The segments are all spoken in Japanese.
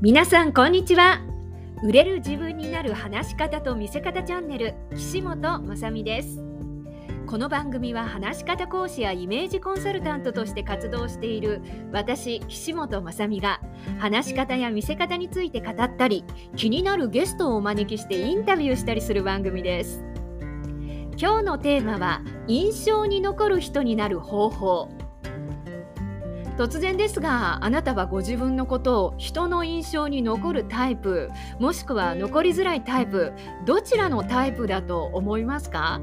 皆さんこんにちは。売れる自分になる話し方と見せ方チャンネル岸本まさみです。この番組は話し方講師やイメージコンサルタントとして活動している私岸本まさみが話し方や見せ方について語ったり気になるゲストをお招きしてインタビューしたりする番組です。今日のテーマは印象に残る人になる方法。突然ですがあなたはご自分のことを人の印象に残るタイプもしくは残りづらいタイプどちらのタイプだと思いますか？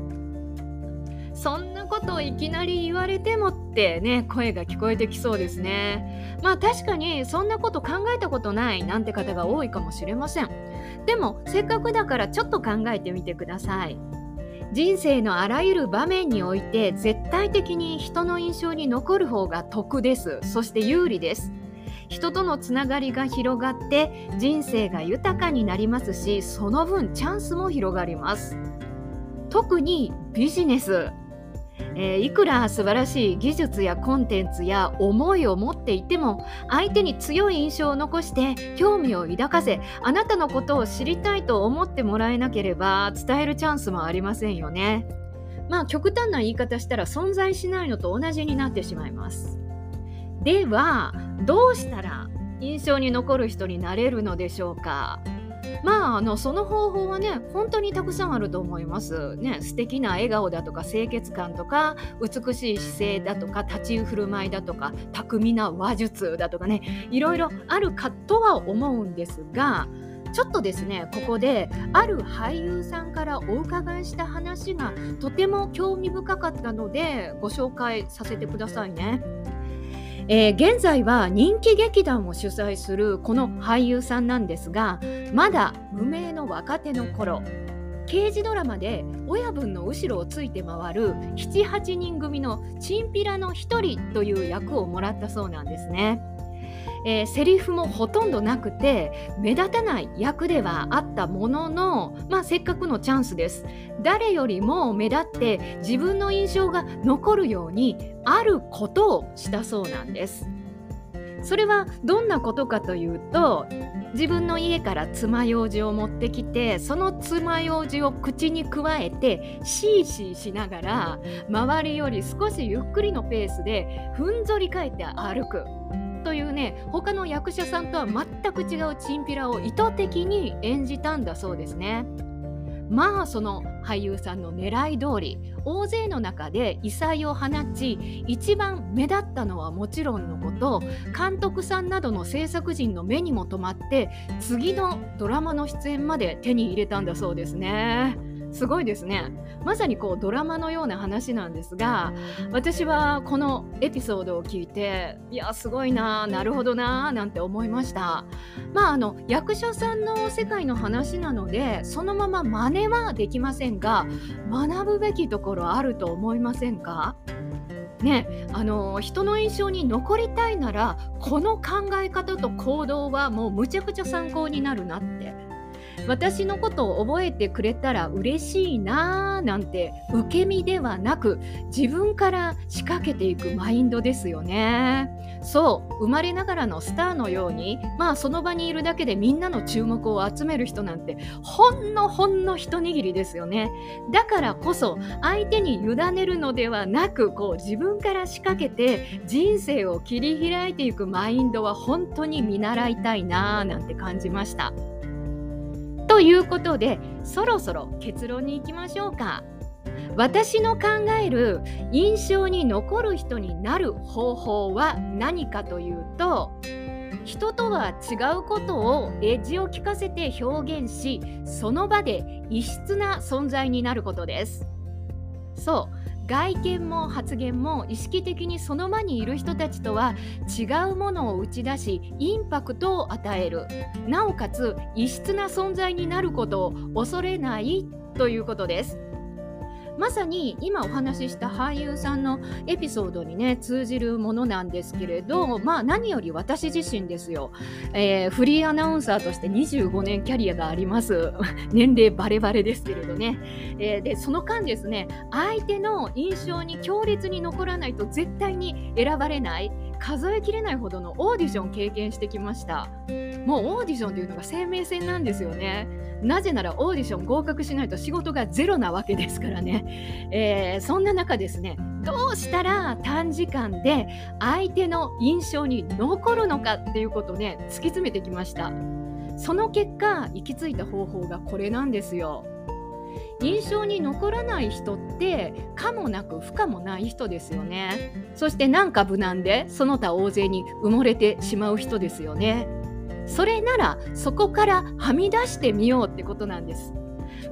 そんなことをいきなり言われてもってね声が聞こえてきそうですね。まあ確かにそんなこと考えたことないなんて方が多いかもしれません。でもせっかくだからちょっと考えてみてください。人生のあらゆる場面において絶対的に人の印象に残る方が得です。そして有利です。人とのつながりが広がって人生が豊かになりますしその分チャンスも広がります。特にビジネス。えー、いくら素晴らしい技術やコンテンツや思いを持っていても相手に強い印象を残して興味を抱かせあなたのことを知りたいと思ってもらえなければ伝えるチャンスもありませんよね。まあ極端な言い方したら存在しないのと同じになってしまいます。ではどうしたら印象に残る人になれるのでしょうか？まああのその方法はね本当にたくさんあると思います。ね素敵な笑顔だとか清潔感とか美しい姿勢だとか立ち振る舞いだとか巧みな話術だとかねいろいろあるかとは思うんですがちょっとですねここである俳優さんからお伺いした話がとても興味深かったのでご紹介させてくださいね。えー、現在は人気劇団を主催するこの俳優さんなんですがまだ無名の若手の頃刑事ドラマで親分の後ろをついて回る78人組のチンピラの一人という役をもらったそうなんですね。えー、セリフもほとんどなくて目立たない役ではあったものの、まあ、せっかくのチャンスです。誰よりも目立って自分の印象が残るようにあることをしたそうなんです。それはどんなことかというと自分の家から爪楊枝を持ってきてその爪楊枝を口にくわえてシーシーしながら周りより少しゆっくりのペースでふんぞり返って歩く。ね他の役者さんとは全く違うチンピラを意図的に演じたんだそうですね。まあその俳優さんの狙い通り大勢の中で異彩を放ち一番目立ったのはもちろんのこと監督さんなどの制作陣の目にも留まって次のドラマの出演まで手に入れたんだそうですね。すごいですね。まさにこうドラマのような話なんですが私はこのエピソードを聞いていやすごいななるほどななんて思いました。まああの役者さんの世界の話なのでそのまま真似はできませんが学ぶべきところあると思いませんか？ね、あの人の印象に残りたいならこの考え方と行動はもうむちゃくちゃ参考になるなって私のことを覚えてくれたら嬉しいなーなんて受け身ではなく自分から仕掛けていくマインドですよね。そう生まれながらのスターのようにまあその場にいるだけでみんなの注目を集める人なんてほんのほんの一握りですよね。だからこそ相手に委ねるのではなくこう自分から仕掛けて人生を切り開いていくマインドは本当に見習いたいなーなんて感じました。ということでそろそろ結論に行きましょうか。私の考える印象に残る人になる方法は何かというと人とは違うことをエッジを聞かせて表現しその場で異質な存在になることです。そう外見も発言も意識的にその場にいる人たちとは違うものを打ち出しインパクトを与える。なおかつ異質な存在になることを恐れないということです。まさに今お話しした俳優さんのエピソードにね通じるものなんですけれどまあ何より私自身ですよ、えー、フリーアナウンサーとして25年キャリアがあります。年齢バレバレですけれどね、えー、でその間ですね相手の印象に強烈に残らないと絶対に選ばれない数えきれないほどのオーディションを経験してきました。もうオーディションというのが生命線なんですよね。なぜならオーディション合格しないと仕事がゼロなわけですからね。えー、そんな中ですね、どうしたら短時間で相手の印象に残るのかっていうことをね、突き詰めてきました。その結果、行き着いた方法がこれなんですよ。印象に残らない人って可もなく不可もない人ですよねそしてなんか無難でその他大勢に埋もれてしまう人ですよねそれならそこからはみ出してみようってことなんです。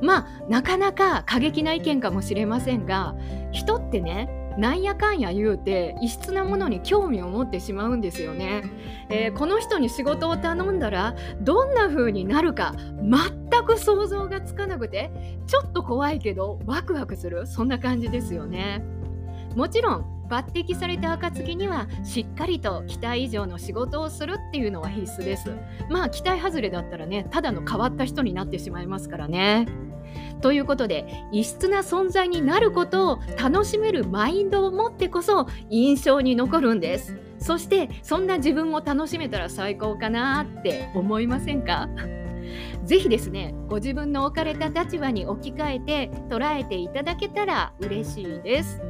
まあなかなか過激な意見かもしれませんが人ってねなんやかんや言うて異質なものに興味を持ってしまうんですよね、えー、この人に仕事を頼んだらどんな風になるか全く想像がつかなくてちょっと怖いけどワクワクする。そんな感じですよね。もちろん抜擢された暁にはしっかりと期待以上の仕事をするっていうのは必須です。まあ期待外れだったらねただの変わった人になってしまいますからね。ということで異質な存在になることを楽しめるマインドを持ってこそ印象に残るんです。そしてそんな自分も楽しめたら最高かなって思いませんか？ぜひですねご自分の置かれた立場に置き換えて捉えていただけたら嬉しいです。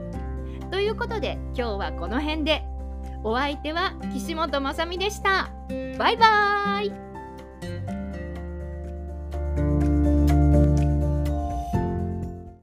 ということで今日はこの辺でお相手は岸本まさみでした。バイバーイ